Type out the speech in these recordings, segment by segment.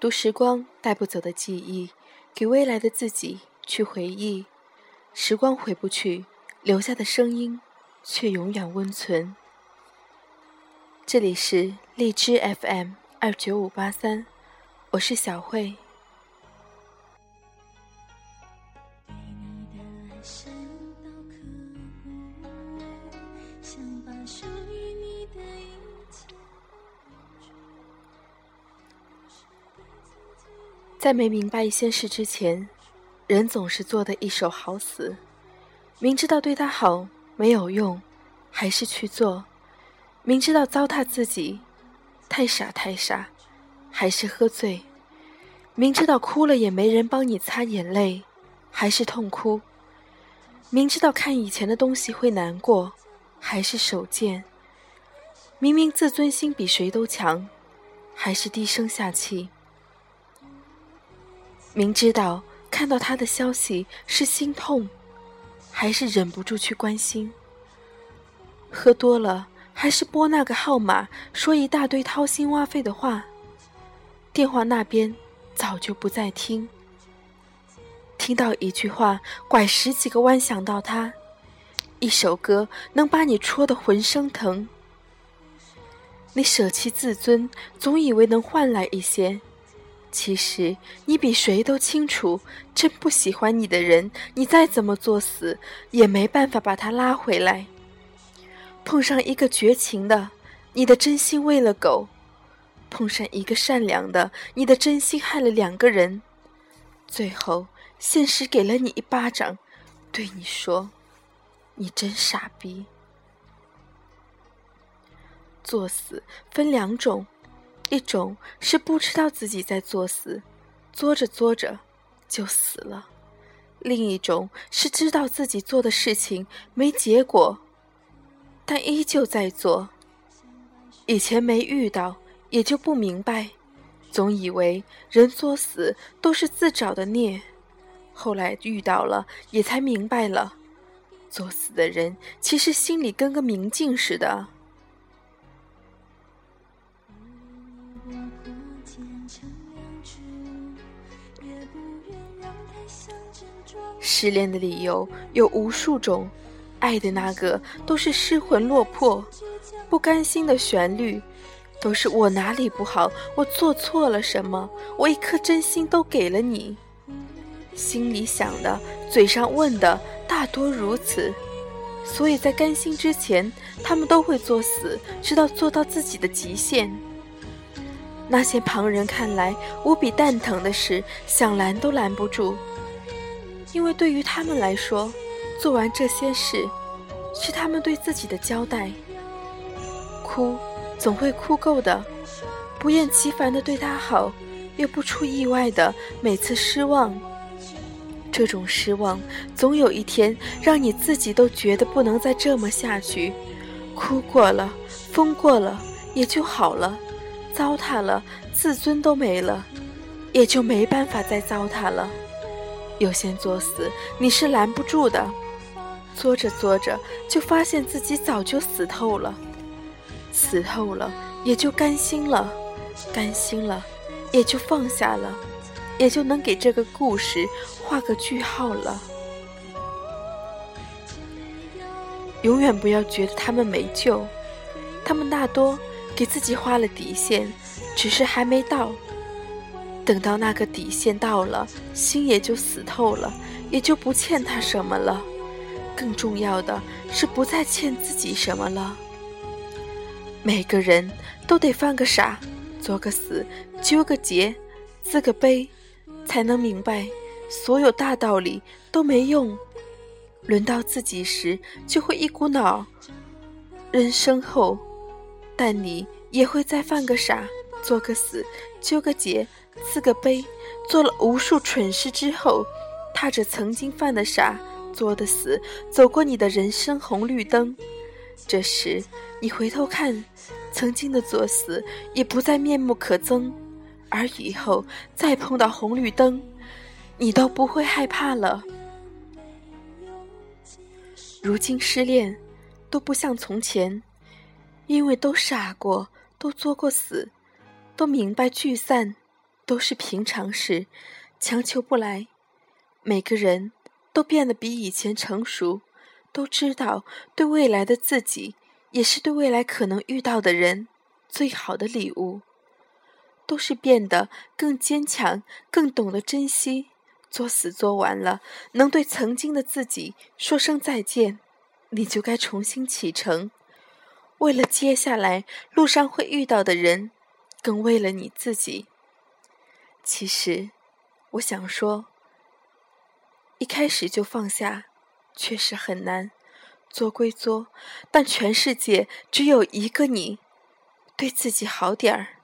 读时光带不走的记忆，给未来的自己去回忆。时光回不去，留下的声音却永远温存。这里是荔枝 FM 二九五八三，我是小慧。给你的爱在没明白一些事之前，人总是做的一手好死。明知道对他好没有用，还是去做；明知道糟蹋自己，太傻太傻，还是喝醉；明知道哭了也没人帮你擦眼泪，还是痛哭；明知道看以前的东西会难过，还是手贱；明明自尊心比谁都强，还是低声下气。明知道看到他的消息是心痛，还是忍不住去关心。喝多了还是拨那个号码，说一大堆掏心挖肺的话。电话那边早就不再听。听到一句话，拐十几个弯想到他。一首歌能把你戳得浑身疼。你舍弃自尊，总以为能换来一些。其实你比谁都清楚，真不喜欢你的人，你再怎么作死，也没办法把他拉回来。碰上一个绝情的，你的真心喂了狗；碰上一个善良的，你的真心害了两个人。最后，现实给了你一巴掌，对你说：“你真傻逼。”作死分两种。一种是不知道自己在作死，作着作着就死了；另一种是知道自己做的事情没结果，但依旧在做。以前没遇到，也就不明白，总以为人作死都是自找的孽。后来遇到了，也才明白了，作死的人其实心里跟个明镜似的。失恋的理由有无数种，爱的那个都是失魂落魄，不甘心的旋律都是我哪里不好，我做错了什么，我一颗真心都给了你。心里想的，嘴上问的，大多如此。所以在甘心之前，他们都会作死，直到做到自己的极限。那些旁人看来无比蛋疼的事，想拦都拦不住。因为对于他们来说，做完这些事，是他们对自己的交代。哭，总会哭够的；不厌其烦的对他好，又不出意外的每次失望。这种失望，总有一天让你自己都觉得不能再这么下去。哭过了，疯过了，也就好了；糟蹋了，自尊都没了，也就没办法再糟蹋了。有些作死，你是拦不住的。作着作着，就发现自己早就死透了，死透了，也就甘心了，甘心了，也就放下了，也就能给这个故事画个句号了。永远不要觉得他们没救，他们大多给自己画了底线，只是还没到。等到那个底线到了，心也就死透了，也就不欠他什么了。更重要的是，不再欠自己什么了。每个人都得犯个傻，作个死，纠个结，自个悲，才能明白，所有大道理都没用。轮到自己时，就会一股脑扔身后，但你也会再犯个傻，做个死，纠个结。自个悲，做了无数蠢事之后，踏着曾经犯的傻、作的死，走过你的人生红绿灯。这时，你回头看，曾经的作死也不再面目可憎，而以后再碰到红绿灯，你都不会害怕了。如今失恋，都不像从前，因为都傻过，都作过死，都明白聚散。都是平常事，强求不来。每个人都变得比以前成熟，都知道对未来的自己，也是对未来可能遇到的人最好的礼物。都是变得更坚强，更懂得珍惜。作死做完了，能对曾经的自己说声再见，你就该重新启程。为了接下来路上会遇到的人，更为了你自己。其实，我想说，一开始就放下，确实很难。作归作，但全世界只有一个你，对自己好点儿。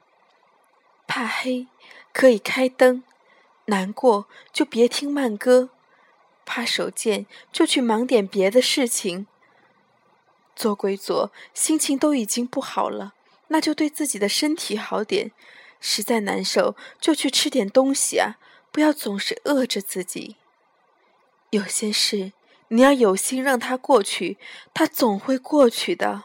怕黑，可以开灯；难过就别听慢歌；怕手贱，就去忙点别的事情。做归做，心情都已经不好了，那就对自己的身体好点；实在难受，就去吃点东西啊，不要总是饿着自己。有些事，你要有心让它过去，它总会过去的。